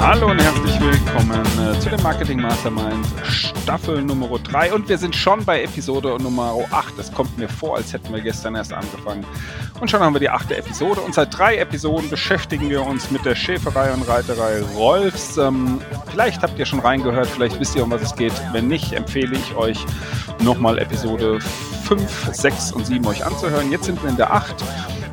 Hallo und herzlich willkommen äh, zu dem Marketing Mastermind Staffel Nummer 3 und wir sind schon bei Episode Nummer 8. Es kommt mir vor, als hätten wir gestern erst angefangen. Und schon haben wir die achte Episode und seit drei Episoden beschäftigen wir uns mit der Schäferei und Reiterei Rolfs. Ähm, vielleicht habt ihr schon reingehört, vielleicht wisst ihr, um was es geht. Wenn nicht, empfehle ich euch nochmal Episode 5, 6 und 7 euch anzuhören. Jetzt sind wir in der 8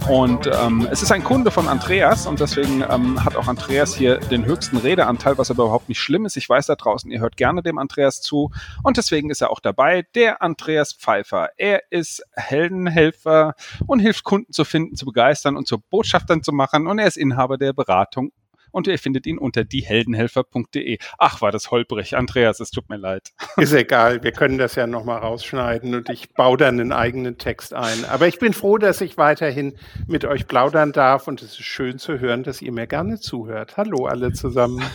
und ähm, es ist ein Kunde von Andreas und deswegen ähm, hat auch Andreas hier den höchsten Redeanteil, was aber überhaupt nicht schlimm ist. Ich weiß da draußen, ihr hört gerne dem Andreas zu und deswegen ist er auch dabei, der Andreas Pfeiffer. Er ist Heldenhelfer und hilft Kunden zu finden, zu begeistern und zu Botschaftern zu machen und er ist Inhaber der Beratung und ihr findet ihn unter dieheldenhelfer.de. Ach, war das holprig. Andreas, es tut mir leid. Ist egal, wir können das ja nochmal rausschneiden und ich baue dann einen eigenen Text ein. Aber ich bin froh, dass ich weiterhin mit euch plaudern darf und es ist schön zu hören, dass ihr mir gerne zuhört. Hallo alle zusammen.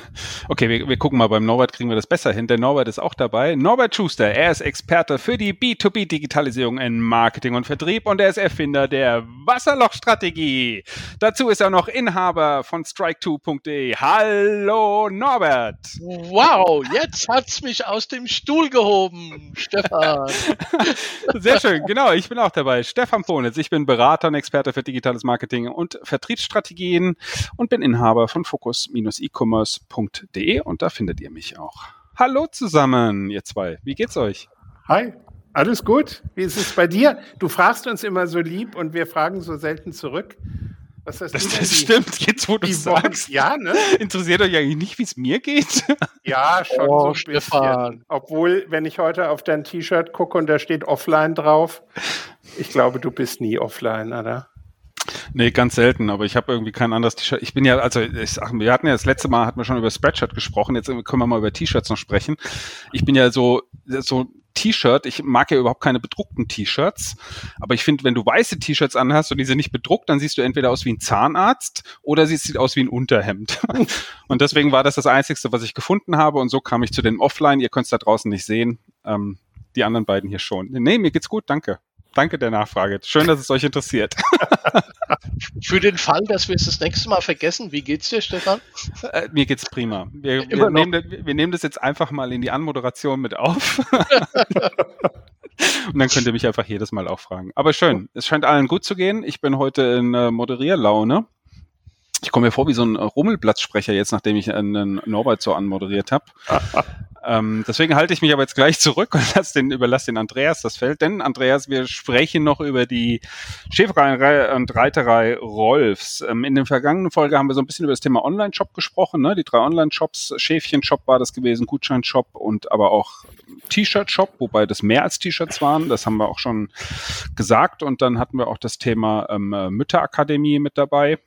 Okay, wir, wir gucken mal, beim Norbert kriegen wir das besser hin. Der Norbert ist auch dabei. Norbert Schuster, er ist Experte für die B2B-Digitalisierung in Marketing und Vertrieb und er ist Erfinder der Wasserlochstrategie. Dazu ist er noch Inhaber von strike2.de Welt.de. Hallo Norbert. Wow, jetzt hat's mich aus dem Stuhl gehoben, Stefan. Sehr schön, genau, ich bin auch dabei. Stefan Ponitz, ich bin Berater und Experte für digitales Marketing und Vertriebsstrategien und bin Inhaber von focus-e-commerce.de und da findet ihr mich auch. Hallo zusammen, ihr zwei. Wie geht's euch? Hi. Alles gut? Wie ist es bei dir? Du fragst uns immer so lieb und wir fragen so selten zurück. Was heißt das, das stimmt, jetzt wo du sagst. Ja, ne? Interessiert euch eigentlich nicht, wie es mir geht? Ja, schon oh, so ein Stefan. bisschen. Obwohl, wenn ich heute auf dein T-Shirt gucke und da steht offline drauf, ich glaube, du bist nie offline, oder? Nee, ganz selten, aber ich habe irgendwie kein anderes T-Shirt. Ich bin ja, also ich sag, wir hatten ja das letzte Mal hatten wir schon über Spreadshirt gesprochen, jetzt können wir mal über T-Shirts noch sprechen. Ich bin ja so, so T-Shirt. Ich mag ja überhaupt keine bedruckten T-Shirts. Aber ich finde, wenn du weiße T-Shirts anhast und diese nicht bedruckt, dann siehst du entweder aus wie ein Zahnarzt oder sie sieht aus wie ein Unterhemd. und deswegen war das das Einzige, was ich gefunden habe. Und so kam ich zu dem Offline. Ihr könnt es da draußen nicht sehen. Ähm, die anderen beiden hier schon. Nee, mir geht's gut, danke. Danke der Nachfrage. Schön, dass es euch interessiert. Für den Fall, dass wir es das nächste Mal vergessen, wie geht's dir, Stefan? Äh, mir geht's prima. Wir, wir, nehmen, wir, nehmen, das jetzt einfach mal in die Anmoderation mit auf. Und dann könnt ihr mich einfach jedes Mal auch fragen. Aber schön, es scheint allen gut zu gehen. Ich bin heute in äh, Moderierlaune. Ich komme mir vor wie so ein Rummelplatzsprecher jetzt, nachdem ich einen Norbert so anmoderiert habe. Ähm, deswegen halte ich mich aber jetzt gleich zurück und lass den, überlasse den Andreas das Feld. Denn, Andreas, wir sprechen noch über die Schäferei und Reiterei Rolfs. Ähm, in der vergangenen Folge haben wir so ein bisschen über das Thema Online-Shop gesprochen. Ne? Die drei Online-Shops, Schäfchen-Shop war das gewesen, Gutschein-Shop und aber auch T-Shirt-Shop, wobei das mehr als T-Shirts waren. Das haben wir auch schon gesagt. Und dann hatten wir auch das Thema ähm, Mütterakademie mit dabei.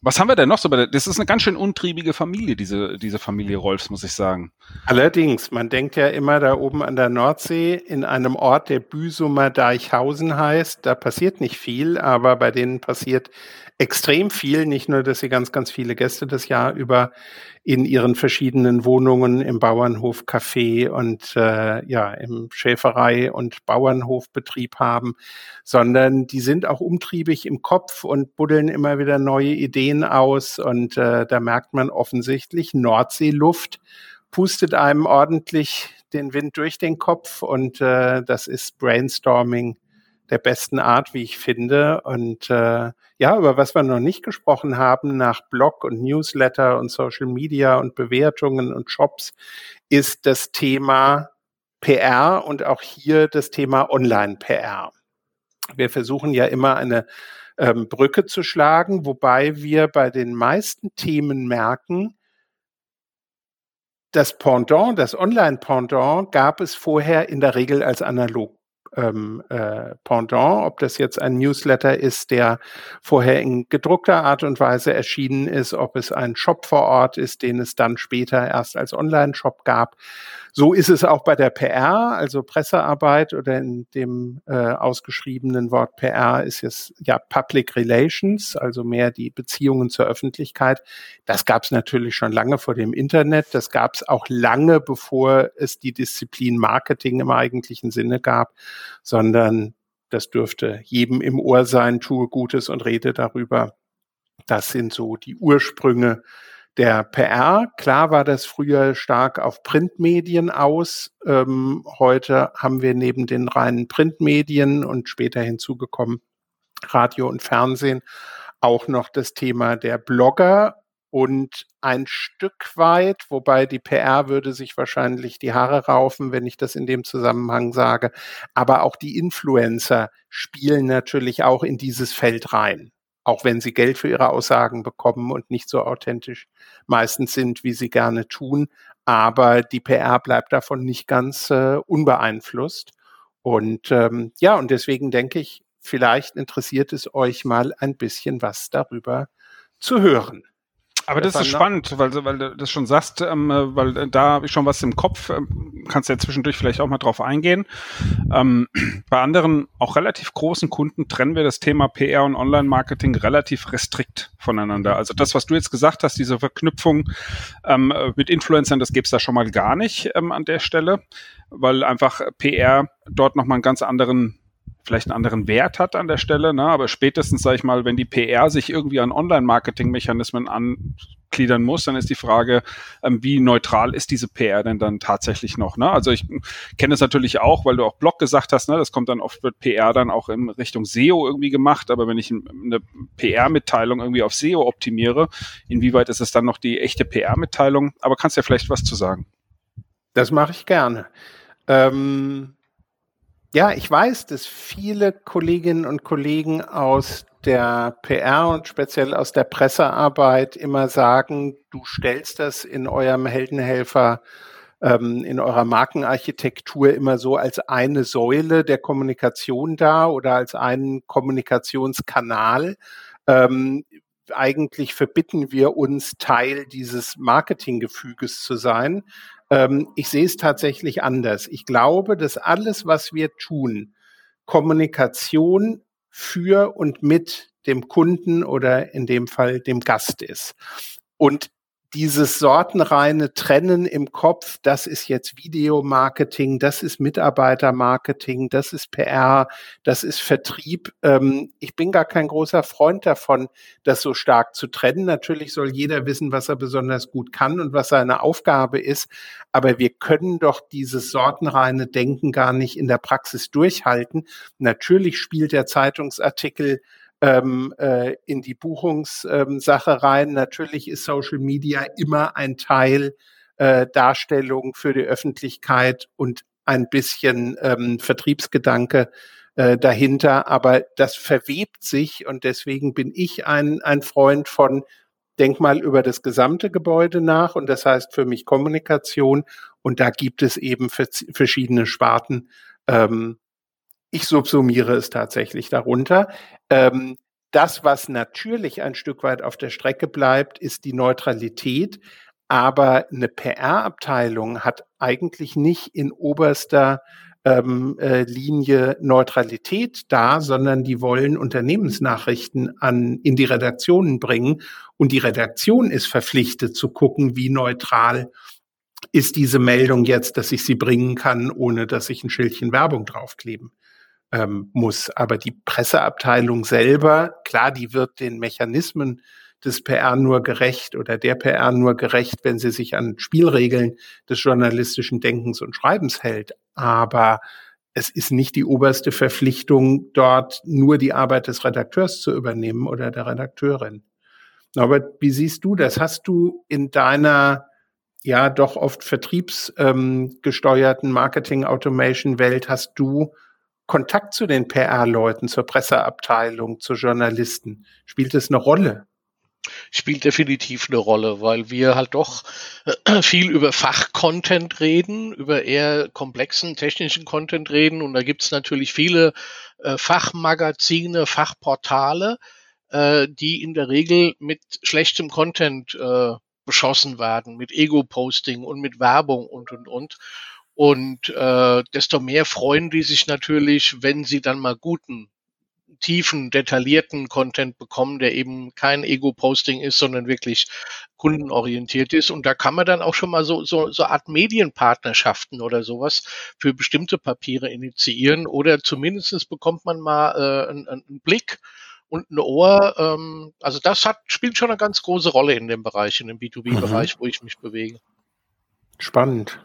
Was haben wir denn noch so? Das ist eine ganz schön untriebige Familie, diese, diese Familie Rolfs, muss ich sagen. Allerdings, man denkt ja immer da oben an der Nordsee in einem Ort, der Büsumer Deichhausen heißt. Da passiert nicht viel, aber bei denen passiert extrem viel. Nicht nur, dass sie ganz, ganz viele Gäste das Jahr über in ihren verschiedenen Wohnungen im Bauernhof Café und äh, ja im Schäferei und Bauernhofbetrieb haben, sondern die sind auch umtriebig im Kopf und buddeln immer wieder neue Ideen aus und äh, da merkt man offensichtlich Nordseeluft pustet einem ordentlich den Wind durch den Kopf und äh, das ist Brainstorming der besten Art, wie ich finde. Und äh, ja, über was wir noch nicht gesprochen haben, nach Blog und Newsletter und Social Media und Bewertungen und Shops, ist das Thema PR und auch hier das Thema Online-PR. Wir versuchen ja immer eine ähm, Brücke zu schlagen, wobei wir bei den meisten Themen merken, das Pendant, das Online-Pendant gab es vorher in der Regel als analog ähm, äh, Pendant, ob das jetzt ein Newsletter ist, der vorher in gedruckter Art und Weise erschienen ist, ob es ein Shop vor Ort ist, den es dann später erst als Online-Shop gab. So ist es auch bei der PR, also Pressearbeit oder in dem äh, ausgeschriebenen Wort PR ist es ja Public Relations, also mehr die Beziehungen zur Öffentlichkeit. Das gab es natürlich schon lange vor dem Internet. Das gab es auch lange, bevor es die Disziplin Marketing im eigentlichen Sinne gab, sondern das dürfte jedem im Ohr sein, tue Gutes und rede darüber. Das sind so die Ursprünge der PR, klar war das früher stark auf Printmedien aus. Ähm, heute haben wir neben den reinen Printmedien und später hinzugekommen Radio und Fernsehen auch noch das Thema der Blogger und ein Stück weit, wobei die PR würde sich wahrscheinlich die Haare raufen, wenn ich das in dem Zusammenhang sage, aber auch die Influencer spielen natürlich auch in dieses Feld rein auch wenn sie Geld für ihre Aussagen bekommen und nicht so authentisch meistens sind, wie sie gerne tun. Aber die PR bleibt davon nicht ganz äh, unbeeinflusst. Und ähm, ja, und deswegen denke ich, vielleicht interessiert es euch mal ein bisschen was darüber zu hören. Aber das ist spannend, weil, weil du das schon sagst, ähm, weil da habe ich schon was im Kopf, ähm, kannst ja zwischendurch vielleicht auch mal drauf eingehen. Ähm, bei anderen, auch relativ großen Kunden trennen wir das Thema PR und Online-Marketing relativ restrikt voneinander. Also das, was du jetzt gesagt hast, diese Verknüpfung ähm, mit Influencern, das gäbe es da schon mal gar nicht ähm, an der Stelle, weil einfach PR dort nochmal einen ganz anderen vielleicht einen anderen Wert hat an der Stelle, ne? aber spätestens, sage ich mal, wenn die PR sich irgendwie an Online-Marketing-Mechanismen angliedern muss, dann ist die Frage, ähm, wie neutral ist diese PR denn dann tatsächlich noch? Ne? Also ich kenne es natürlich auch, weil du auch Blog gesagt hast, ne? das kommt dann oft wird PR dann auch in Richtung SEO irgendwie gemacht, aber wenn ich eine PR-Mitteilung irgendwie auf SEO optimiere, inwieweit ist es dann noch die echte PR-Mitteilung? Aber kannst du ja vielleicht was zu sagen? Das mache ich gerne. Ähm ja, ich weiß, dass viele Kolleginnen und Kollegen aus der PR und speziell aus der Pressearbeit immer sagen, du stellst das in eurem Heldenhelfer, ähm, in eurer Markenarchitektur immer so als eine Säule der Kommunikation dar oder als einen Kommunikationskanal. Ähm, eigentlich verbitten wir uns, Teil dieses Marketinggefüges zu sein. Ähm, ich sehe es tatsächlich anders. Ich glaube, dass alles, was wir tun, Kommunikation für und mit dem Kunden oder in dem Fall dem Gast ist. Und dieses sortenreine Trennen im Kopf, das ist jetzt Videomarketing, das ist Mitarbeitermarketing, das ist PR, das ist Vertrieb. Ähm, ich bin gar kein großer Freund davon, das so stark zu trennen. Natürlich soll jeder wissen, was er besonders gut kann und was seine Aufgabe ist. Aber wir können doch dieses sortenreine Denken gar nicht in der Praxis durchhalten. Natürlich spielt der Zeitungsartikel ähm, äh, in die Buchungssache ähm, rein. Natürlich ist Social Media immer ein Teil äh, Darstellung für die Öffentlichkeit und ein bisschen ähm, Vertriebsgedanke äh, dahinter, aber das verwebt sich und deswegen bin ich ein, ein Freund von denk mal über das gesamte Gebäude nach und das heißt für mich Kommunikation und da gibt es eben verschiedene Sparten, ähm, ich subsumiere es tatsächlich darunter. Ähm, das, was natürlich ein Stück weit auf der Strecke bleibt, ist die Neutralität. Aber eine PR-Abteilung hat eigentlich nicht in oberster ähm, äh, Linie Neutralität da, sondern die wollen Unternehmensnachrichten an, in die Redaktionen bringen. Und die Redaktion ist verpflichtet zu gucken, wie neutral ist diese Meldung jetzt, dass ich sie bringen kann, ohne dass ich ein Schildchen Werbung draufkleben ähm, muss. Aber die Presseabteilung selber, klar, die wird den Mechanismen des PR nur gerecht oder der PR nur gerecht, wenn sie sich an Spielregeln des journalistischen Denkens und Schreibens hält. Aber es ist nicht die oberste Verpflichtung, dort nur die Arbeit des Redakteurs zu übernehmen oder der Redakteurin. Aber wie siehst du das? Hast du in deiner ja doch oft vertriebsgesteuerten ähm, Marketing-Automation-Welt, hast du Kontakt zu den PR-Leuten, zur Presseabteilung, zu Journalisten? Spielt es eine Rolle? spielt definitiv eine Rolle, weil wir halt doch viel über Fachcontent reden, über eher komplexen technischen Content reden und da gibt's natürlich viele äh, Fachmagazine, Fachportale, äh, die in der Regel mit schlechtem Content äh, beschossen werden, mit Ego-Posting und mit Werbung und und und. Und äh, desto mehr freuen die sich natürlich, wenn sie dann mal guten tiefen, detaillierten Content bekommen, der eben kein Ego-Posting ist, sondern wirklich kundenorientiert ist. Und da kann man dann auch schon mal so, so, so Art Medienpartnerschaften oder sowas für bestimmte Papiere initiieren oder zumindestens bekommt man mal äh, einen, einen Blick und ein Ohr. Ähm, also das hat, spielt schon eine ganz große Rolle in dem Bereich, in dem B2B-Bereich, mhm. wo ich mich bewege. Spannend.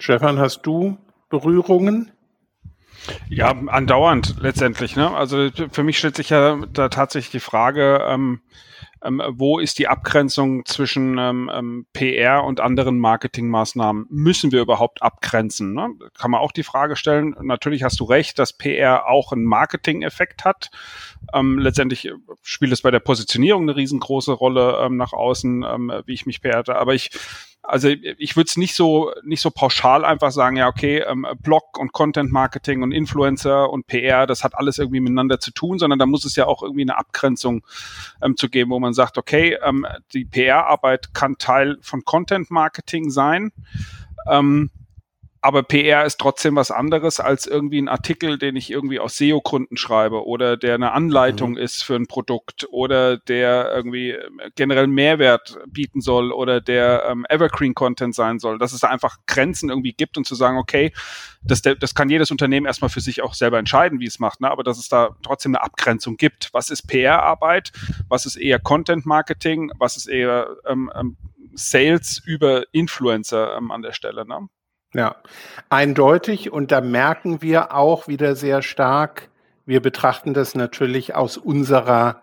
Stefan, hast du Berührungen? Ja, andauernd letztendlich. Ne? Also für mich stellt sich ja da tatsächlich die Frage, ähm, ähm, wo ist die Abgrenzung zwischen ähm, ähm PR und anderen Marketingmaßnahmen? Müssen wir überhaupt abgrenzen? Ne? Kann man auch die Frage stellen. Natürlich hast du recht, dass PR auch einen Marketing-Effekt hat. Ähm, letztendlich spielt es bei der Positionierung eine riesengroße Rolle ähm, nach außen, ähm, wie ich mich PR. Aber ich also ich würde es nicht so nicht so pauschal einfach sagen, ja okay, ähm, Blog und Content Marketing und Influencer und PR, das hat alles irgendwie miteinander zu tun, sondern da muss es ja auch irgendwie eine Abgrenzung ähm, zu geben, wo man sagt, okay, ähm, die PR-Arbeit kann Teil von Content Marketing sein. Ähm, aber PR ist trotzdem was anderes als irgendwie ein Artikel, den ich irgendwie aus SEO-Gründen schreibe oder der eine Anleitung mhm. ist für ein Produkt oder der irgendwie äh, generell Mehrwert bieten soll oder der ähm, Evergreen-Content sein soll. Dass es da einfach Grenzen irgendwie gibt und zu sagen, okay, das, das kann jedes Unternehmen erstmal für sich auch selber entscheiden, wie es macht, ne? aber dass es da trotzdem eine Abgrenzung gibt. Was ist PR-Arbeit? Was ist eher Content-Marketing? Was ist eher ähm, ähm, Sales über Influencer ähm, an der Stelle? Ne? Ja, eindeutig. Und da merken wir auch wieder sehr stark, wir betrachten das natürlich aus unserer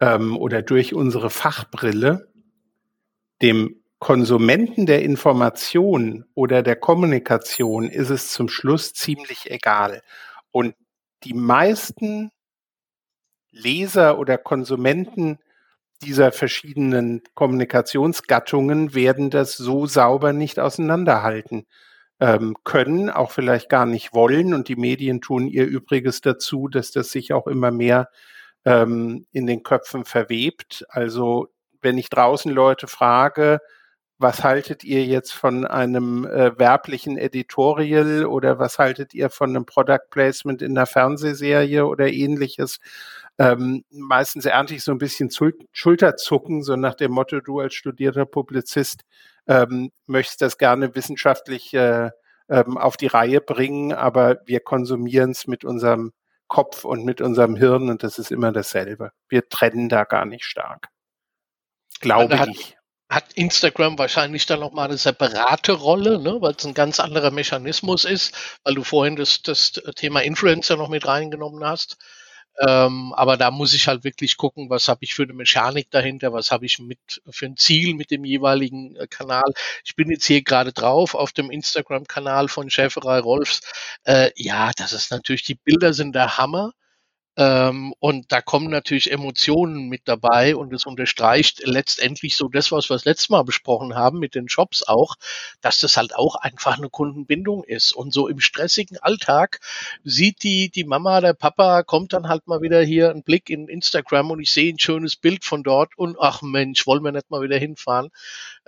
ähm, oder durch unsere Fachbrille, dem Konsumenten der Information oder der Kommunikation ist es zum Schluss ziemlich egal. Und die meisten Leser oder Konsumenten dieser verschiedenen Kommunikationsgattungen werden das so sauber nicht auseinanderhalten ähm, können, auch vielleicht gar nicht wollen. Und die Medien tun ihr Übriges dazu, dass das sich auch immer mehr ähm, in den Köpfen verwebt. Also wenn ich draußen Leute frage, was haltet ihr jetzt von einem äh, werblichen Editorial oder was haltet ihr von einem Product Placement in einer Fernsehserie oder ähnliches? Ähm, meistens ernte ich so ein bisschen Schulterzucken, so nach dem Motto, du als studierter Publizist ähm, möchtest das gerne wissenschaftlich äh, ähm, auf die Reihe bringen, aber wir konsumieren es mit unserem Kopf und mit unserem Hirn und das ist immer dasselbe. Wir trennen da gar nicht stark. Glaube hat, ich. Hat Instagram wahrscheinlich dann nochmal eine separate Rolle, ne? weil es ein ganz anderer Mechanismus ist, weil du vorhin das, das Thema Influencer noch mit reingenommen hast. Ähm, aber da muss ich halt wirklich gucken, was habe ich für eine Mechanik dahinter, was habe ich mit für ein Ziel mit dem jeweiligen äh, Kanal. Ich bin jetzt hier gerade drauf auf dem Instagram-Kanal von Schäferei Rolfs. Äh, ja, das ist natürlich, die Bilder sind der Hammer. Ähm, und da kommen natürlich Emotionen mit dabei und es unterstreicht letztendlich so das, was wir das letzte Mal besprochen haben mit den Shops auch, dass das halt auch einfach eine Kundenbindung ist. Und so im stressigen Alltag sieht die, die Mama, der Papa, kommt dann halt mal wieder hier ein Blick in Instagram und ich sehe ein schönes Bild von dort und ach Mensch, wollen wir nicht mal wieder hinfahren.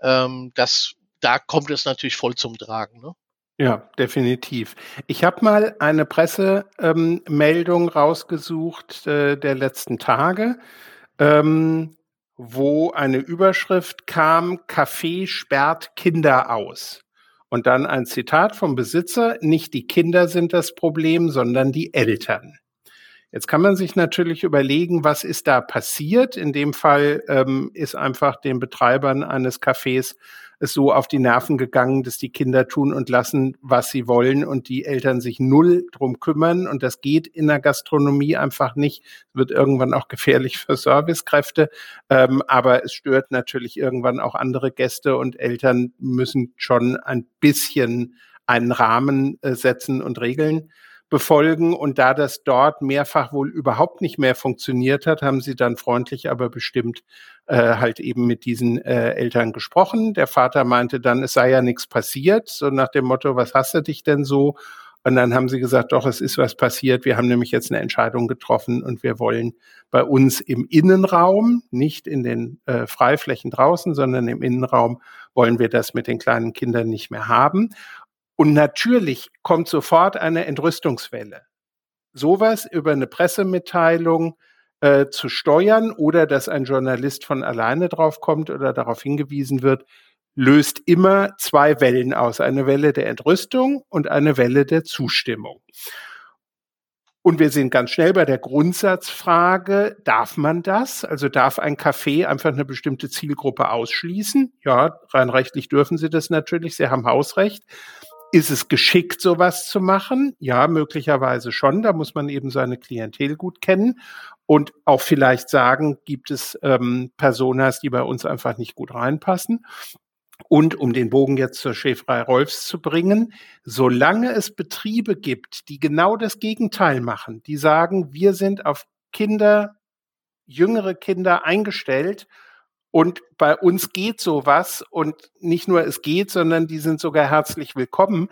Ähm, das, da kommt es natürlich voll zum Tragen. Ne? Ja, definitiv. Ich habe mal eine Pressemeldung rausgesucht äh, der letzten Tage, ähm, wo eine Überschrift kam, Café sperrt Kinder aus. Und dann ein Zitat vom Besitzer, nicht die Kinder sind das Problem, sondern die Eltern. Jetzt kann man sich natürlich überlegen, was ist da passiert. In dem Fall ähm, ist einfach den Betreibern eines Cafés es so auf die Nerven gegangen, dass die Kinder tun und lassen, was sie wollen und die Eltern sich null drum kümmern. Und das geht in der Gastronomie einfach nicht. Wird irgendwann auch gefährlich für Servicekräfte. Ähm, aber es stört natürlich irgendwann auch andere Gäste und Eltern müssen schon ein bisschen einen Rahmen äh, setzen und Regeln befolgen. Und da das dort mehrfach wohl überhaupt nicht mehr funktioniert hat, haben sie dann freundlich, aber bestimmt äh, halt eben mit diesen äh, Eltern gesprochen. Der Vater meinte dann, es sei ja nichts passiert, so nach dem Motto, was hast du dich denn so? Und dann haben sie gesagt, doch, es ist was passiert. Wir haben nämlich jetzt eine Entscheidung getroffen und wir wollen bei uns im Innenraum, nicht in den äh, Freiflächen draußen, sondern im Innenraum wollen wir das mit den kleinen Kindern nicht mehr haben. Und natürlich kommt sofort eine Entrüstungswelle. Sowas über eine Pressemitteilung äh, zu steuern oder dass ein Journalist von alleine drauf kommt oder darauf hingewiesen wird, löst immer zwei Wellen aus. Eine Welle der Entrüstung und eine Welle der Zustimmung. Und wir sind ganz schnell bei der Grundsatzfrage, darf man das? Also darf ein Café einfach eine bestimmte Zielgruppe ausschließen? Ja, rein rechtlich dürfen sie das natürlich, sie haben Hausrecht. Ist es geschickt, sowas zu machen? Ja, möglicherweise schon. Da muss man eben seine Klientel gut kennen und auch vielleicht sagen, gibt es ähm, Personas, die bei uns einfach nicht gut reinpassen. Und um den Bogen jetzt zur Schäferei Rolfs zu bringen, solange es Betriebe gibt, die genau das Gegenteil machen, die sagen, wir sind auf Kinder, jüngere Kinder eingestellt und bei uns geht sowas und nicht nur es geht, sondern die sind sogar herzlich willkommen.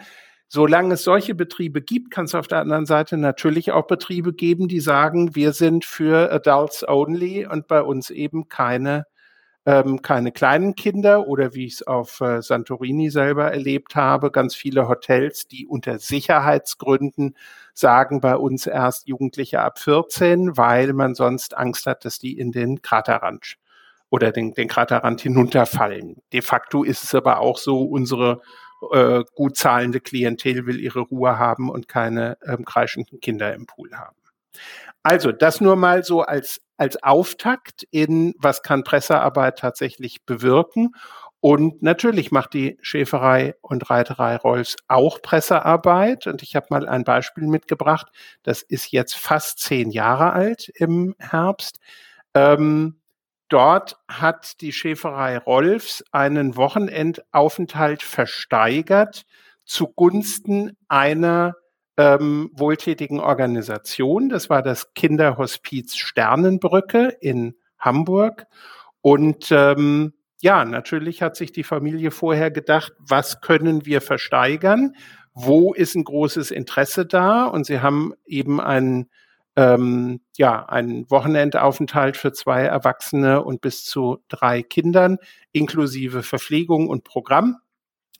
Solange es solche Betriebe gibt, kann es auf der anderen Seite natürlich auch Betriebe geben, die sagen, wir sind für Adults only und bei uns eben keine ähm, keine kleinen Kinder oder wie ich es auf äh, Santorini selber erlebt habe, ganz viele Hotels, die unter Sicherheitsgründen sagen bei uns erst Jugendliche ab 14, weil man sonst Angst hat, dass die in den Kraterrand oder den, den Kraterrand hinunterfallen. De facto ist es aber auch so, unsere äh, gut zahlende Klientel will ihre Ruhe haben und keine ähm, kreischenden Kinder im Pool haben. Also das nur mal so als, als Auftakt in, was kann Pressearbeit tatsächlich bewirken. Und natürlich macht die Schäferei und Reiterei Rolfs auch Pressearbeit. Und ich habe mal ein Beispiel mitgebracht. Das ist jetzt fast zehn Jahre alt im Herbst. Ähm, dort hat die Schäferei Rolfs einen Wochenendaufenthalt versteigert zugunsten einer ähm, wohltätigen Organisation. Das war das Kinderhospiz Sternenbrücke in Hamburg. Und ähm, ja, natürlich hat sich die Familie vorher gedacht, was können wir versteigern? Wo ist ein großes Interesse da? Und sie haben eben einen ähm, ja, einen Wochenendaufenthalt für zwei Erwachsene und bis zu drei Kindern inklusive Verpflegung und Programm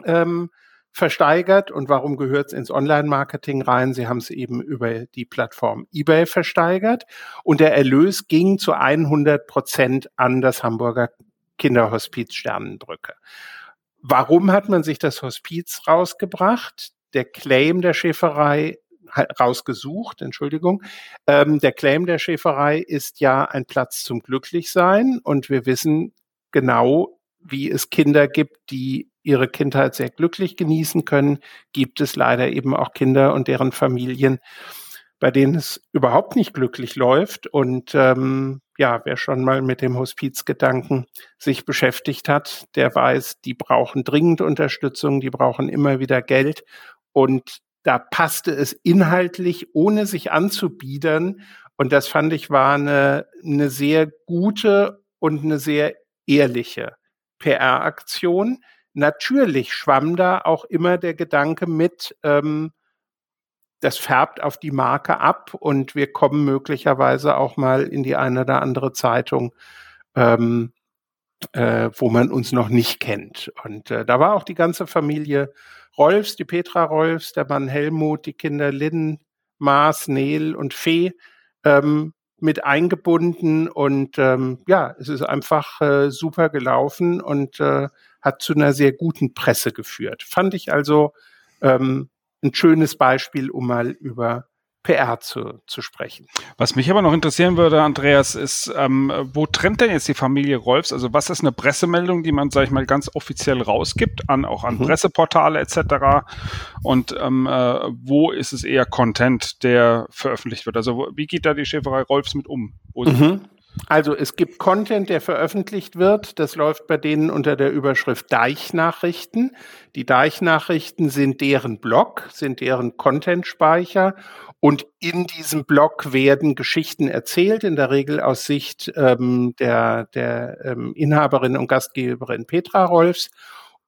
ähm, versteigert und warum gehört es ins Online-Marketing rein? Sie haben es eben über die Plattform eBay versteigert und der Erlös ging zu 100 Prozent an das Hamburger Kinderhospiz Sternenbrücke. Warum hat man sich das Hospiz rausgebracht? Der Claim der Schäferei rausgesucht, Entschuldigung. Ähm, der Claim der Schäferei ist ja ein Platz zum Glücklichsein und wir wissen genau, wie es Kinder gibt, die ihre Kindheit sehr glücklich genießen können, gibt es leider eben auch Kinder und deren Familien, bei denen es überhaupt nicht glücklich läuft. Und ähm, ja, wer schon mal mit dem Hospizgedanken sich beschäftigt hat, der weiß, die brauchen dringend Unterstützung, die brauchen immer wieder Geld. Und da passte es inhaltlich, ohne sich anzubiedern. Und das fand ich war eine, eine sehr gute und eine sehr ehrliche PR-Aktion. Natürlich schwamm da auch immer der Gedanke mit, ähm, das färbt auf die Marke ab und wir kommen möglicherweise auch mal in die eine oder andere Zeitung, ähm, äh, wo man uns noch nicht kennt. Und äh, da war auch die ganze Familie Rolfs, die Petra Rolfs, der Mann Helmut, die Kinder Lynn, Maas, Neel und Fee ähm, mit eingebunden und ähm, ja, es ist einfach äh, super gelaufen und äh, hat zu einer sehr guten Presse geführt. Fand ich also ähm, ein schönes Beispiel, um mal über PR zu, zu sprechen. Was mich aber noch interessieren würde, Andreas, ist, ähm, wo trennt denn jetzt die Familie Rolfs? Also was ist eine Pressemeldung, die man, sage ich mal, ganz offiziell rausgibt, an auch an mhm. Presseportale etc. Und ähm, äh, wo ist es eher Content, der veröffentlicht wird? Also wie geht da die Schäferei Rolfs mit um? Mhm. Also es gibt Content, der veröffentlicht wird. Das läuft bei denen unter der Überschrift Deichnachrichten. Die Deichnachrichten sind deren Blog, sind deren Content-Speicher Und in diesem Blog werden Geschichten erzählt, in der Regel aus Sicht ähm, der, der ähm, Inhaberin und Gastgeberin Petra Rolfs.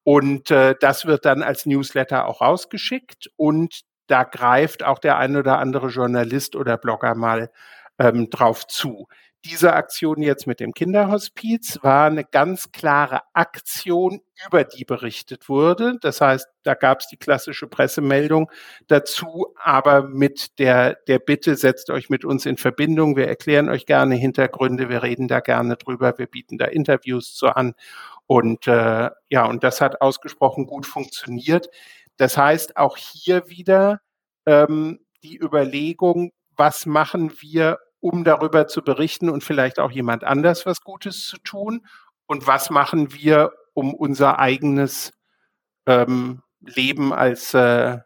Und äh, das wird dann als Newsletter auch rausgeschickt und da greift auch der ein oder andere Journalist oder Blogger mal ähm, drauf zu. Diese Aktion jetzt mit dem Kinderhospiz war eine ganz klare Aktion, über die berichtet wurde. Das heißt, da gab es die klassische Pressemeldung dazu, aber mit der, der Bitte, setzt euch mit uns in Verbindung. Wir erklären euch gerne Hintergründe, wir reden da gerne drüber, wir bieten da Interviews zu an. Und äh, ja, und das hat ausgesprochen gut funktioniert. Das heißt, auch hier wieder ähm, die Überlegung, was machen wir, um darüber zu berichten und vielleicht auch jemand anders was Gutes zu tun? Und was machen wir, um unser eigenes ähm, Leben als, äh,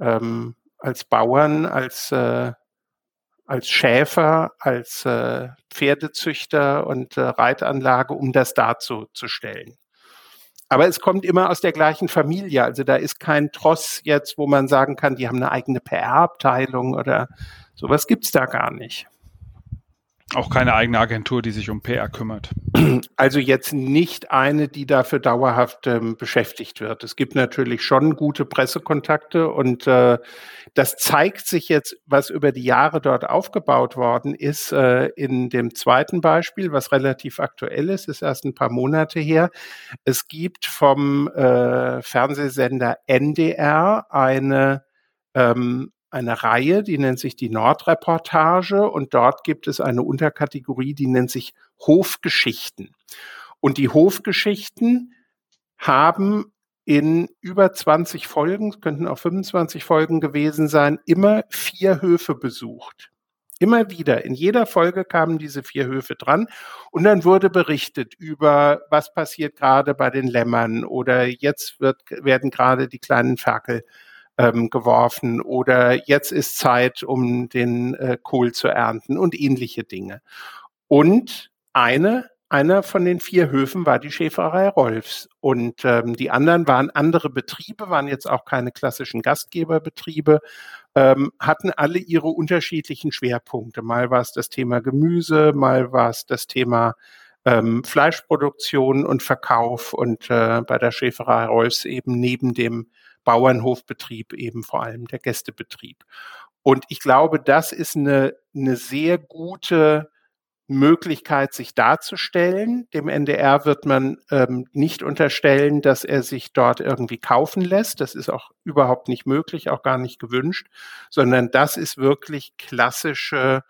ähm, als Bauern, als, äh, als Schäfer, als äh, Pferdezüchter und äh, Reitanlage, um das darzustellen? Aber es kommt immer aus der gleichen Familie. Also da ist kein Tross jetzt, wo man sagen kann, die haben eine eigene PR-Abteilung oder sowas gibt's da gar nicht. Auch keine eigene Agentur, die sich um PR kümmert. Also jetzt nicht eine, die dafür dauerhaft ähm, beschäftigt wird. Es gibt natürlich schon gute Pressekontakte und äh, das zeigt sich jetzt, was über die Jahre dort aufgebaut worden ist, äh, in dem zweiten Beispiel, was relativ aktuell ist, ist erst ein paar Monate her. Es gibt vom äh, Fernsehsender NDR eine ähm, eine Reihe, die nennt sich die Nordreportage und dort gibt es eine Unterkategorie, die nennt sich Hofgeschichten. Und die Hofgeschichten haben in über 20 Folgen, könnten auch 25 Folgen gewesen sein, immer vier Höfe besucht. Immer wieder. In jeder Folge kamen diese vier Höfe dran und dann wurde berichtet über, was passiert gerade bei den Lämmern oder jetzt wird, werden gerade die kleinen Ferkel ähm, geworfen oder jetzt ist Zeit, um den äh, Kohl zu ernten und ähnliche Dinge. Und eine, einer von den vier Höfen war die Schäferei Rolfs. Und ähm, die anderen waren andere Betriebe, waren jetzt auch keine klassischen Gastgeberbetriebe, ähm, hatten alle ihre unterschiedlichen Schwerpunkte. Mal war es das Thema Gemüse, mal war es das Thema ähm, Fleischproduktion und Verkauf und äh, bei der Schäferei Rolfs eben neben dem Bauernhofbetrieb eben vor allem der Gästebetrieb. Und ich glaube, das ist eine, eine sehr gute Möglichkeit, sich darzustellen. Dem NDR wird man ähm, nicht unterstellen, dass er sich dort irgendwie kaufen lässt. Das ist auch überhaupt nicht möglich, auch gar nicht gewünscht, sondern das ist wirklich klassische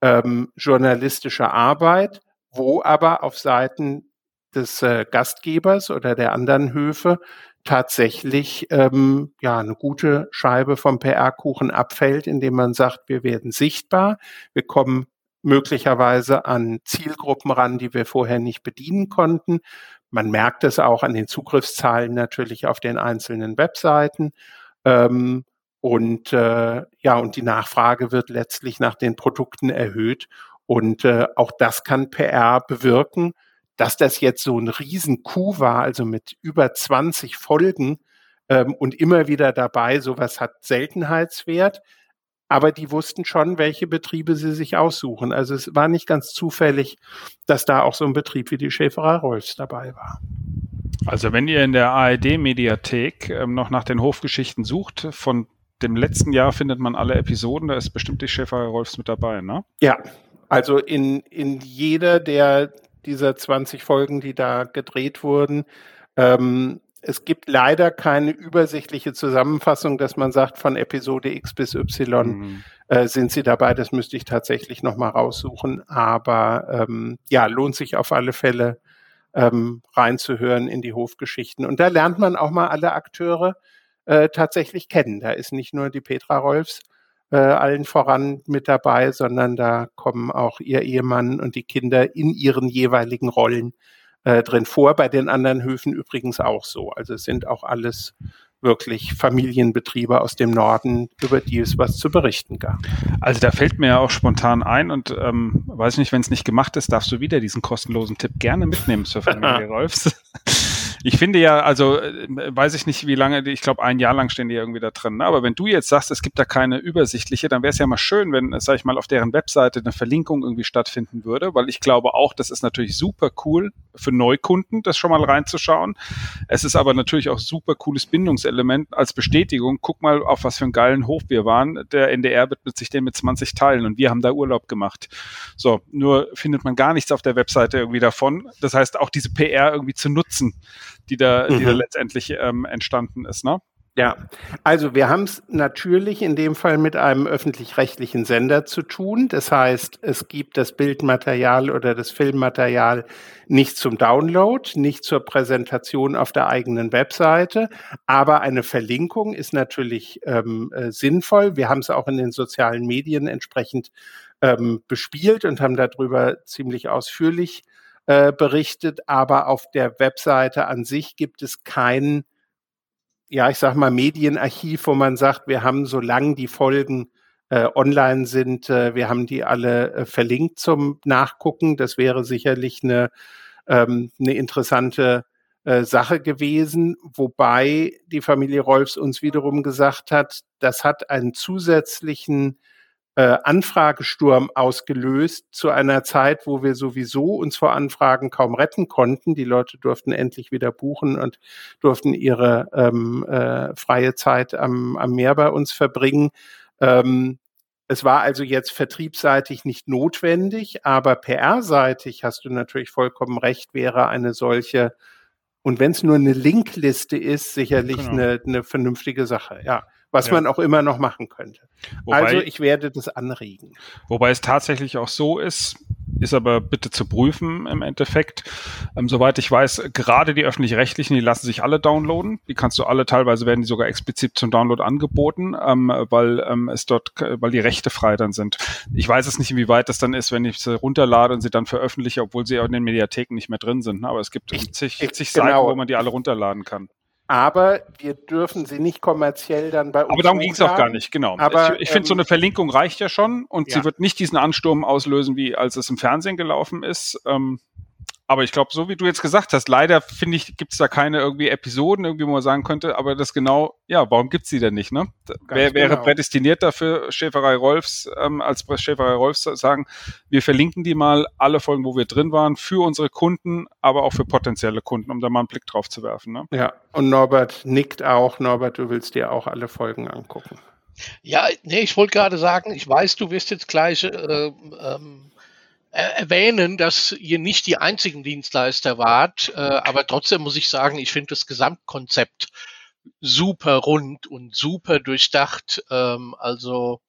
ähm, journalistische Arbeit, wo aber auf Seiten des äh, Gastgebers oder der anderen Höfe tatsächlich ähm, ja eine gute Scheibe vom PR-Kuchen abfällt, indem man sagt, wir werden sichtbar, wir kommen möglicherweise an Zielgruppen ran, die wir vorher nicht bedienen konnten. Man merkt es auch an den Zugriffszahlen natürlich auf den einzelnen Webseiten. Ähm, und äh, ja, und die Nachfrage wird letztlich nach den Produkten erhöht. Und äh, auch das kann PR bewirken dass das jetzt so ein Riesen-Coup war, also mit über 20 Folgen ähm, und immer wieder dabei, sowas hat Seltenheitswert. Aber die wussten schon, welche Betriebe sie sich aussuchen. Also es war nicht ganz zufällig, dass da auch so ein Betrieb wie die Schäferei Rolfs dabei war. Also wenn ihr in der ARD-Mediathek ähm, noch nach den Hofgeschichten sucht, von dem letzten Jahr findet man alle Episoden, da ist bestimmt die Schäferei Rolfs mit dabei, ne? Ja, also in, in jeder der dieser 20 Folgen, die da gedreht wurden. Ähm, es gibt leider keine übersichtliche Zusammenfassung, dass man sagt, von Episode X bis Y mhm. äh, sind sie dabei. Das müsste ich tatsächlich nochmal raussuchen. Aber ähm, ja, lohnt sich auf alle Fälle ähm, reinzuhören in die Hofgeschichten. Und da lernt man auch mal alle Akteure äh, tatsächlich kennen. Da ist nicht nur die Petra Rolfs, äh, allen voran mit dabei, sondern da kommen auch ihr Ehemann und die Kinder in ihren jeweiligen Rollen äh, drin vor. Bei den anderen Höfen übrigens auch so. Also es sind auch alles wirklich Familienbetriebe aus dem Norden, über die es was zu berichten gab. Also da fällt mir ja auch spontan ein und ähm, weiß nicht, wenn es nicht gemacht ist, darfst du wieder diesen kostenlosen Tipp gerne mitnehmen zur Familie Rolfs. Ich finde ja, also äh, weiß ich nicht, wie lange, ich glaube, ein Jahr lang stehen die irgendwie da drin. Ne? Aber wenn du jetzt sagst, es gibt da keine übersichtliche, dann wäre es ja mal schön, wenn, sag ich mal, auf deren Webseite eine Verlinkung irgendwie stattfinden würde, weil ich glaube auch, das ist natürlich super cool für Neukunden, das schon mal reinzuschauen. Es ist aber natürlich auch super cooles Bindungselement als Bestätigung. Guck mal, auf was für einen geilen Hof wir waren. Der NDR widmet sich den mit 20 Teilen und wir haben da Urlaub gemacht. So, nur findet man gar nichts auf der Webseite irgendwie davon. Das heißt, auch diese PR irgendwie zu nutzen, die da, mhm. die da mhm. letztendlich ähm, entstanden ist. Ne? Ja, also wir haben es natürlich in dem Fall mit einem öffentlich-rechtlichen Sender zu tun. Das heißt, es gibt das Bildmaterial oder das Filmmaterial nicht zum Download, nicht zur Präsentation auf der eigenen Webseite, aber eine Verlinkung ist natürlich ähm, äh, sinnvoll. Wir haben es auch in den sozialen Medien entsprechend ähm, bespielt und haben darüber ziemlich ausführlich äh, berichtet, aber auf der Webseite an sich gibt es kein, ja, ich sag mal, Medienarchiv, wo man sagt, wir haben, solange die Folgen äh, online sind, äh, wir haben die alle äh, verlinkt zum Nachgucken. Das wäre sicherlich eine, ähm, eine interessante äh, Sache gewesen, wobei die Familie Rolfs uns wiederum gesagt hat, das hat einen zusätzlichen äh, Anfragesturm ausgelöst zu einer Zeit, wo wir sowieso uns vor Anfragen kaum retten konnten. Die Leute durften endlich wieder buchen und durften ihre ähm, äh, freie Zeit am, am Meer bei uns verbringen. Ähm, es war also jetzt vertriebsseitig nicht notwendig, aber PR-seitig hast du natürlich vollkommen recht, wäre eine solche, und wenn es nur eine Linkliste ist, sicherlich genau. eine, eine vernünftige Sache, ja was ja. man auch immer noch machen könnte. Wobei, also ich werde das anregen. Wobei es tatsächlich auch so ist, ist aber bitte zu prüfen im Endeffekt. Ähm, soweit ich weiß, gerade die öffentlich-rechtlichen, die lassen sich alle downloaden. Die kannst du alle, teilweise werden die sogar explizit zum Download angeboten, ähm, weil ähm, es dort, weil die Rechte frei dann sind. Ich weiß es nicht, inwieweit das dann ist, wenn ich sie runterlade und sie dann veröffentliche, obwohl sie auch in den Mediatheken nicht mehr drin sind. Ne? Aber es gibt ich, zig, zig genau. Seiten, wo man die alle runterladen kann aber wir dürfen sie nicht kommerziell dann bei uns. Aber darum ging es auch gar nicht, genau. Aber, ich, ich finde, ähm, so eine Verlinkung reicht ja schon und ja. sie wird nicht diesen Ansturm auslösen, wie als es im Fernsehen gelaufen ist. Ähm, aber ich glaube, so wie du jetzt gesagt hast, leider finde ich, gibt es da keine irgendwie Episoden, irgendwie, wo man sagen könnte, aber das genau, ja, warum gibt es die denn nicht, ne? Wer wäre genau. prädestiniert dafür, Schäferei Rolfs, ähm, als Schäferei Rolfs sagen, wir verlinken die mal alle Folgen, wo wir drin waren, für unsere Kunden, aber auch für potenzielle Kunden, um da mal einen Blick drauf zu werfen. Ne? Ja, und Norbert nickt auch. Norbert, du willst dir auch alle Folgen angucken. Ja, nee, ich wollte gerade sagen, ich weiß, du wirst jetzt gleich äh, ähm, erwähnen, dass ihr nicht die einzigen Dienstleister wart, äh, aber trotzdem muss ich sagen, ich finde das Gesamtkonzept super rund und super durchdacht. Ähm, also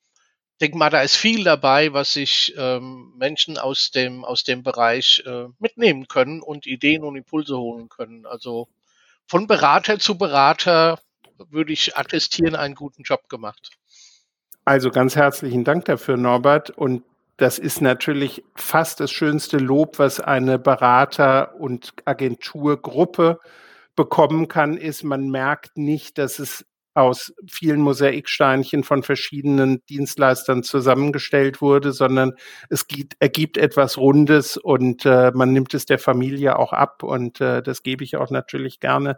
denk mal, da ist viel dabei, was sich ähm, Menschen aus dem aus dem Bereich äh, mitnehmen können und Ideen und Impulse holen können. Also von Berater zu Berater würde ich attestieren, einen guten Job gemacht. Also ganz herzlichen Dank dafür, Norbert. Und das ist natürlich fast das schönste Lob, was eine Berater- und Agenturgruppe bekommen kann, ist, man merkt nicht, dass es aus vielen Mosaiksteinchen von verschiedenen Dienstleistern zusammengestellt wurde, sondern es gibt, ergibt etwas Rundes und äh, man nimmt es der Familie auch ab und äh, das gebe ich auch natürlich gerne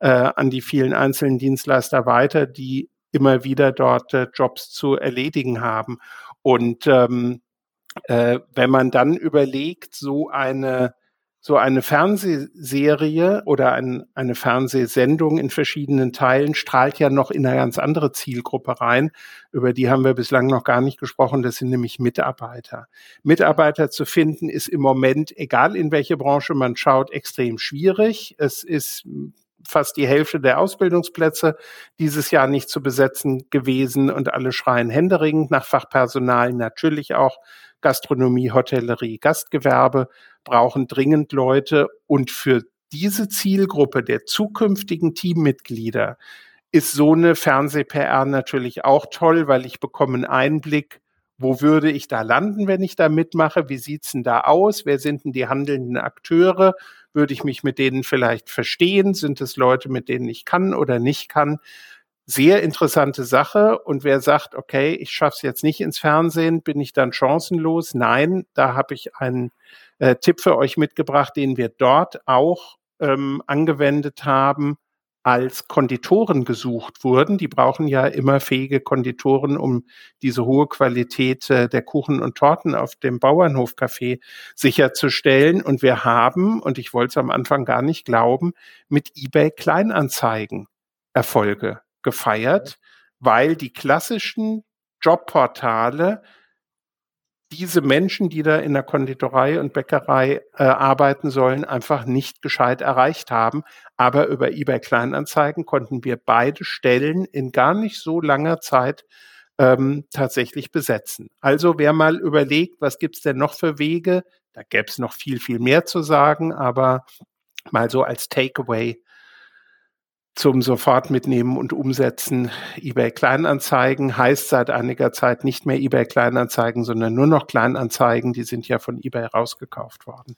äh, an die vielen einzelnen Dienstleister weiter, die immer wieder dort äh, Jobs zu erledigen haben. Und ähm, äh, wenn man dann überlegt, so eine so eine Fernsehserie oder ein, eine Fernsehsendung in verschiedenen Teilen strahlt ja noch in eine ganz andere Zielgruppe rein. Über die haben wir bislang noch gar nicht gesprochen. Das sind nämlich Mitarbeiter. Mitarbeiter zu finden ist im Moment, egal in welche Branche man schaut, extrem schwierig. Es ist fast die Hälfte der Ausbildungsplätze dieses Jahr nicht zu besetzen gewesen und alle schreien händeringend nach Fachpersonal, natürlich auch Gastronomie, Hotellerie, Gastgewerbe brauchen dringend Leute. Und für diese Zielgruppe der zukünftigen Teammitglieder ist so eine Fernseh-PR natürlich auch toll, weil ich bekomme einen Einblick, wo würde ich da landen, wenn ich da mitmache? Wie sieht's denn da aus? Wer sind denn die handelnden Akteure? Würde ich mich mit denen vielleicht verstehen? Sind es Leute, mit denen ich kann oder nicht kann? Sehr interessante Sache. Und wer sagt, okay, ich schaff's jetzt nicht ins Fernsehen, bin ich dann chancenlos? Nein, da habe ich einen äh, Tipp für euch mitgebracht, den wir dort auch ähm, angewendet haben, als Konditoren gesucht wurden. Die brauchen ja immer fähige Konditoren, um diese hohe Qualität äh, der Kuchen und Torten auf dem Bauernhofcafé sicherzustellen. Und wir haben, und ich wollte es am Anfang gar nicht glauben, mit eBay Kleinanzeigen Erfolge gefeiert, weil die klassischen Jobportale diese Menschen, die da in der Konditorei und Bäckerei äh, arbeiten sollen, einfach nicht gescheit erreicht haben. Aber über eBay Kleinanzeigen konnten wir beide Stellen in gar nicht so langer Zeit ähm, tatsächlich besetzen. Also wer mal überlegt, was gibt's denn noch für Wege, da gäbe es noch viel, viel mehr zu sagen, aber mal so als Takeaway zum sofort mitnehmen und umsetzen. eBay Kleinanzeigen heißt seit einiger Zeit nicht mehr eBay Kleinanzeigen, sondern nur noch Kleinanzeigen. Die sind ja von eBay rausgekauft worden.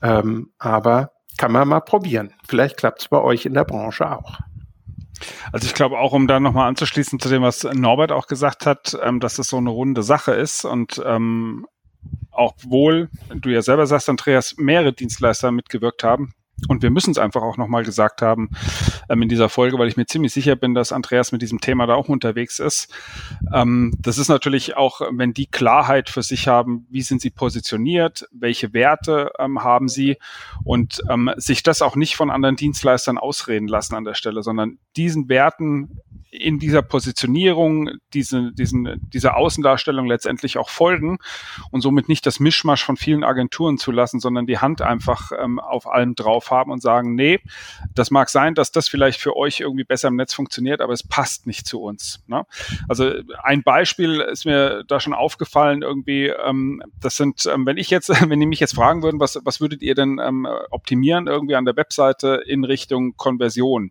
Ähm, aber kann man mal probieren. Vielleicht klappt es bei euch in der Branche auch. Also ich glaube auch, um da nochmal anzuschließen zu dem, was Norbert auch gesagt hat, ähm, dass es so eine runde Sache ist und ähm, auch wohl, du ja selber sagst, Andreas, mehrere Dienstleister mitgewirkt haben, und wir müssen es einfach auch nochmal gesagt haben ähm, in dieser Folge, weil ich mir ziemlich sicher bin, dass Andreas mit diesem Thema da auch unterwegs ist. Ähm, das ist natürlich auch, wenn die Klarheit für sich haben, wie sind sie positioniert, welche Werte ähm, haben sie und ähm, sich das auch nicht von anderen Dienstleistern ausreden lassen an der Stelle, sondern diesen Werten in dieser Positionierung, diese, diesen, dieser Außendarstellung letztendlich auch folgen und somit nicht das Mischmasch von vielen Agenturen zu lassen, sondern die Hand einfach ähm, auf allem drauf haben und sagen, nee, das mag sein, dass das vielleicht für euch irgendwie besser im Netz funktioniert, aber es passt nicht zu uns. Ne? Also ein Beispiel ist mir da schon aufgefallen, irgendwie, ähm, das sind, ähm, wenn ich jetzt, wenn die mich jetzt fragen würden, was, was würdet ihr denn ähm, optimieren irgendwie an der Webseite in Richtung Konversion?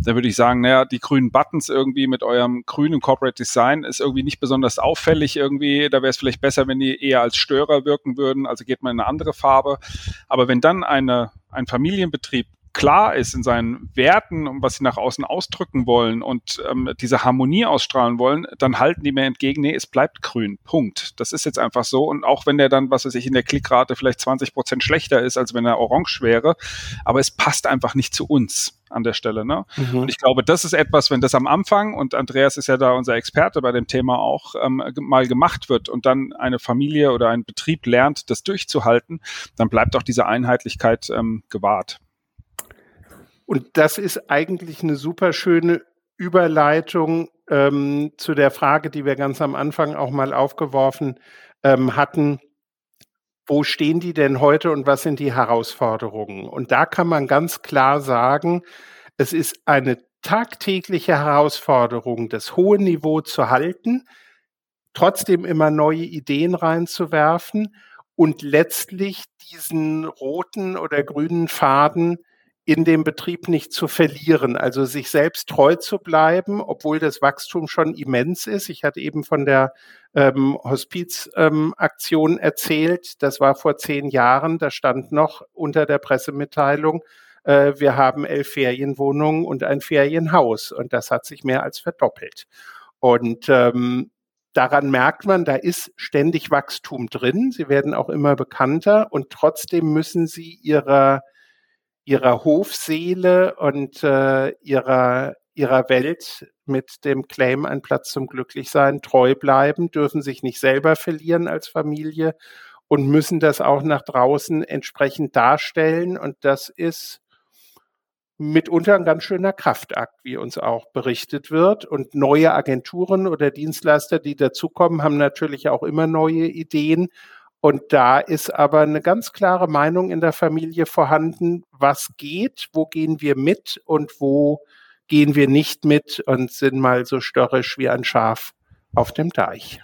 Da würde ich sagen, naja, die grünen Buttons irgendwie mit eurem grünen Corporate Design ist irgendwie nicht besonders auffällig irgendwie. Da wäre es vielleicht besser, wenn die eher als Störer wirken würden. Also geht man in eine andere Farbe. Aber wenn dann eine, ein Familienbetrieb klar ist in seinen Werten und was sie nach außen ausdrücken wollen und ähm, diese Harmonie ausstrahlen wollen, dann halten die mir entgegen, nee, es bleibt grün. Punkt. Das ist jetzt einfach so. Und auch wenn der dann, was weiß ich, in der Klickrate vielleicht 20 Prozent schlechter ist, als wenn er orange wäre, aber es passt einfach nicht zu uns an der Stelle. Ne? Mhm. Und ich glaube, das ist etwas, wenn das am Anfang, und Andreas ist ja da unser Experte bei dem Thema auch, ähm, mal gemacht wird und dann eine Familie oder ein Betrieb lernt, das durchzuhalten, dann bleibt auch diese Einheitlichkeit ähm, gewahrt. Und das ist eigentlich eine super schöne Überleitung ähm, zu der Frage, die wir ganz am Anfang auch mal aufgeworfen ähm, hatten. Wo stehen die denn heute und was sind die Herausforderungen? Und da kann man ganz klar sagen, es ist eine tagtägliche Herausforderung, das hohe Niveau zu halten, trotzdem immer neue Ideen reinzuwerfen und letztlich diesen roten oder grünen Faden in dem Betrieb nicht zu verlieren, also sich selbst treu zu bleiben, obwohl das Wachstum schon immens ist. Ich hatte eben von der ähm, Hospizaktion ähm, erzählt. Das war vor zehn Jahren. Da stand noch unter der Pressemitteilung, äh, wir haben elf Ferienwohnungen und ein Ferienhaus. Und das hat sich mehr als verdoppelt. Und ähm, daran merkt man, da ist ständig Wachstum drin. Sie werden auch immer bekannter und trotzdem müssen sie ihrer ihrer Hofseele und äh, ihrer, ihrer Welt mit dem Claim ein Platz zum Glücklichsein treu bleiben, dürfen sich nicht selber verlieren als Familie und müssen das auch nach draußen entsprechend darstellen. Und das ist mitunter ein ganz schöner Kraftakt, wie uns auch berichtet wird. Und neue Agenturen oder Dienstleister, die dazukommen, haben natürlich auch immer neue Ideen und da ist aber eine ganz klare Meinung in der Familie vorhanden, was geht, wo gehen wir mit und wo gehen wir nicht mit und sind mal so störrisch wie ein Schaf auf dem Deich.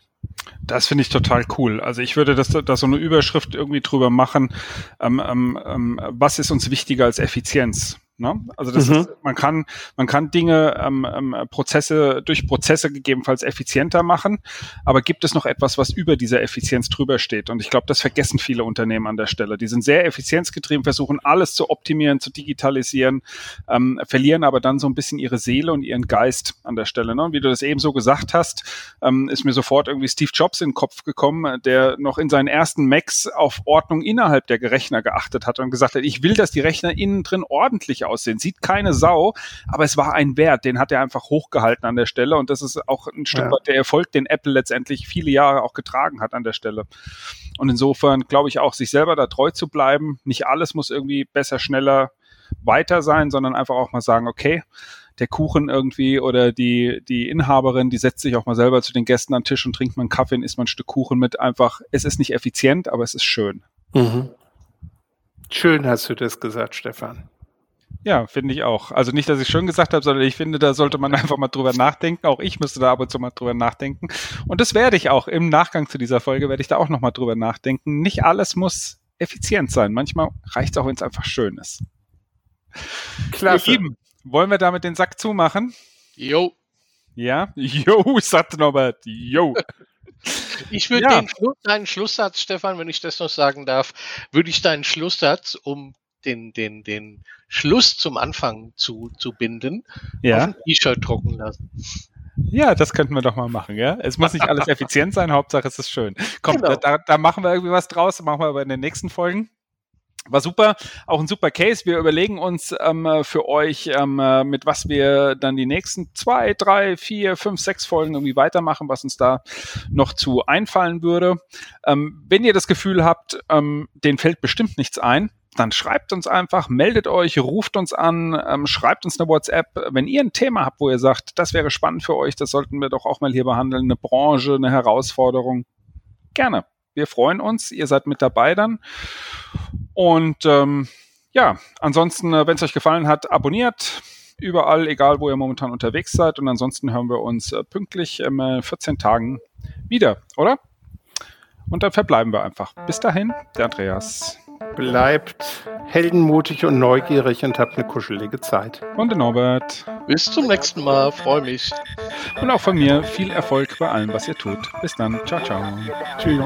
Das finde ich total cool. Also ich würde das, da so eine Überschrift irgendwie drüber machen. Ähm, ähm, ähm, was ist uns wichtiger als Effizienz? Ne? Also das mhm. ist, man kann, man kann Dinge, ähm, ähm, Prozesse durch Prozesse gegebenenfalls effizienter machen, aber gibt es noch etwas, was über dieser Effizienz drüber steht? Und ich glaube, das vergessen viele Unternehmen an der Stelle. Die sind sehr effizienzgetrieben, versuchen alles zu optimieren, zu digitalisieren, ähm, verlieren aber dann so ein bisschen ihre Seele und ihren Geist an der Stelle. Ne? Und wie du das eben so gesagt hast, ähm, ist mir sofort irgendwie Steve Jobs in den Kopf gekommen, der noch in seinen ersten Macs auf Ordnung innerhalb der Rechner geachtet hat und gesagt hat, ich will, dass die Rechner innen drin ordentlich aussehen. Sieht keine Sau, aber es war ein Wert, den hat er einfach hochgehalten an der Stelle und das ist auch ein Stück ja. weit der Erfolg, den Apple letztendlich viele Jahre auch getragen hat an der Stelle. Und insofern glaube ich auch, sich selber da treu zu bleiben. Nicht alles muss irgendwie besser, schneller, weiter sein, sondern einfach auch mal sagen, okay, der Kuchen irgendwie oder die, die Inhaberin, die setzt sich auch mal selber zu den Gästen an den Tisch und trinkt mal einen Kaffee und isst mal ein Stück Kuchen mit. Einfach, es ist nicht effizient, aber es ist schön. Mhm. Schön hast du das gesagt, Stefan. Ja, finde ich auch. Also nicht, dass ich schön gesagt habe, sondern ich finde, da sollte man einfach mal drüber nachdenken. Auch ich müsste da ab und zu mal drüber nachdenken. Und das werde ich auch im Nachgang zu dieser Folge, werde ich da auch nochmal drüber nachdenken. Nicht alles muss effizient sein. Manchmal reicht es auch, wenn es einfach schön ist. Klasse. Ihr Lieben, wollen wir damit den Sack zumachen? Jo. Ja? Jo, sagte Norbert. Jo. Ich würde ja. deinen Schlusssatz, Stefan, wenn ich das noch sagen darf, würde ich deinen Schlusssatz, um den, den, den Schluss zum Anfang zu, zu binden, ja. auf ein T-Shirt drucken lassen. Ja, das könnten wir doch mal machen, ja. Es muss nicht alles effizient sein, Hauptsache es ist schön. Komm, genau. da, da machen wir irgendwie was draus, machen wir aber in den nächsten Folgen. War super, auch ein super Case. Wir überlegen uns ähm, für euch, ähm, mit was wir dann die nächsten zwei, drei, vier, fünf, sechs Folgen irgendwie weitermachen, was uns da noch zu einfallen würde. Ähm, wenn ihr das Gefühl habt, ähm, den fällt bestimmt nichts ein, dann schreibt uns einfach, meldet euch, ruft uns an, ähm, schreibt uns eine WhatsApp. Wenn ihr ein Thema habt, wo ihr sagt, das wäre spannend für euch, das sollten wir doch auch mal hier behandeln, eine Branche, eine Herausforderung, gerne. Wir freuen uns, ihr seid mit dabei dann. Und ähm, ja, ansonsten, äh, wenn es euch gefallen hat, abonniert überall, egal wo ihr momentan unterwegs seid. Und ansonsten hören wir uns äh, pünktlich in äh, 14 Tagen wieder, oder? Und dann verbleiben wir einfach. Bis dahin, der Andreas. Bleibt heldenmutig und neugierig und habt eine kuschelige Zeit. Und der Norbert. Bis zum nächsten Mal, freue mich. Und auch von mir viel Erfolg bei allem, was ihr tut. Bis dann. Ciao, ciao. Tschüss.